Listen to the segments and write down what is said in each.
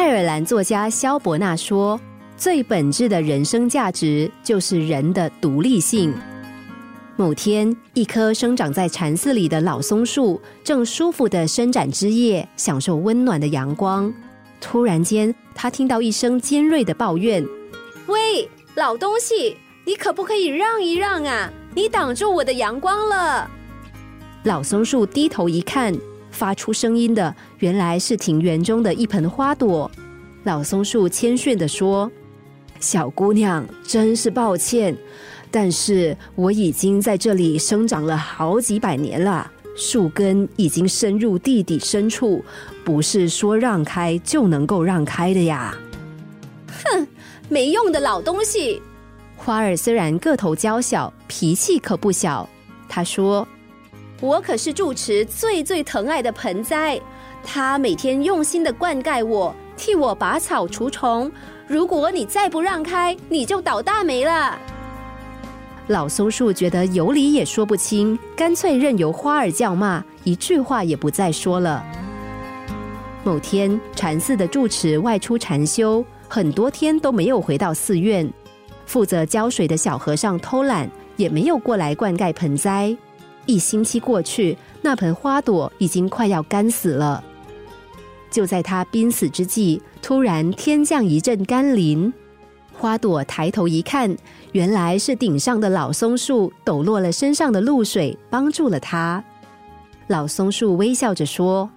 爱尔兰作家萧伯纳说：“最本质的人生价值就是人的独立性。”某天，一棵生长在禅寺里的老松树正舒服的伸展枝叶，享受温暖的阳光。突然间，他听到一声尖锐的抱怨：“喂，老东西，你可不可以让一让啊？你挡住我的阳光了！”老松树低头一看，发出声音的原来是庭园中的一盆花朵。老松树谦逊的说：“小姑娘，真是抱歉。”但是我已经在这里生长了好几百年了，树根已经深入地底深处，不是说让开就能够让开的呀！哼，没用的老东西。花儿虽然个头娇小，脾气可不小。他说：“我可是住持最最疼爱的盆栽，他每天用心的灌溉我，替我拔草除虫。如果你再不让开，你就倒大霉了。”老松树觉得有理也说不清，干脆任由花儿叫骂，一句话也不再说了。某天，禅寺的住持外出禅修，很多天都没有回到寺院。负责浇水的小和尚偷懒，也没有过来灌溉盆栽。一星期过去，那盆花朵已经快要干死了。就在他濒死之际，突然天降一阵甘霖。花朵抬头一看，原来是顶上的老松树抖落了身上的露水，帮助了它。老松树微笑着说：“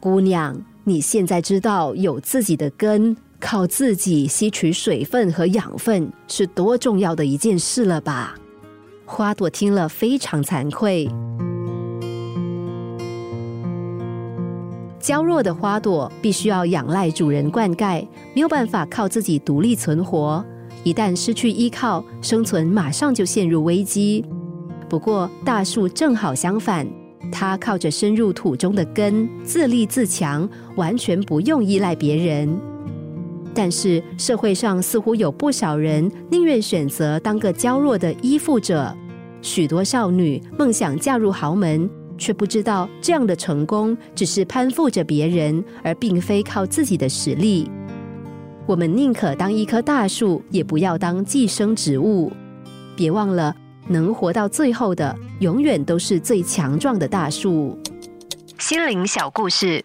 姑娘，你现在知道有自己的根，靠自己吸取水分和养分是多重要的一件事了吧？”花朵听了非常惭愧。娇弱的花朵必须要仰赖主人灌溉，没有办法靠自己独立存活。一旦失去依靠，生存马上就陷入危机。不过大树正好相反，它靠着深入土中的根，自立自强，完全不用依赖别人。但是社会上似乎有不少人宁愿选择当个娇弱的依附者，许多少女梦想嫁入豪门。却不知道，这样的成功只是攀附着别人，而并非靠自己的实力。我们宁可当一棵大树，也不要当寄生植物。别忘了，能活到最后的，永远都是最强壮的大树。心灵小故事，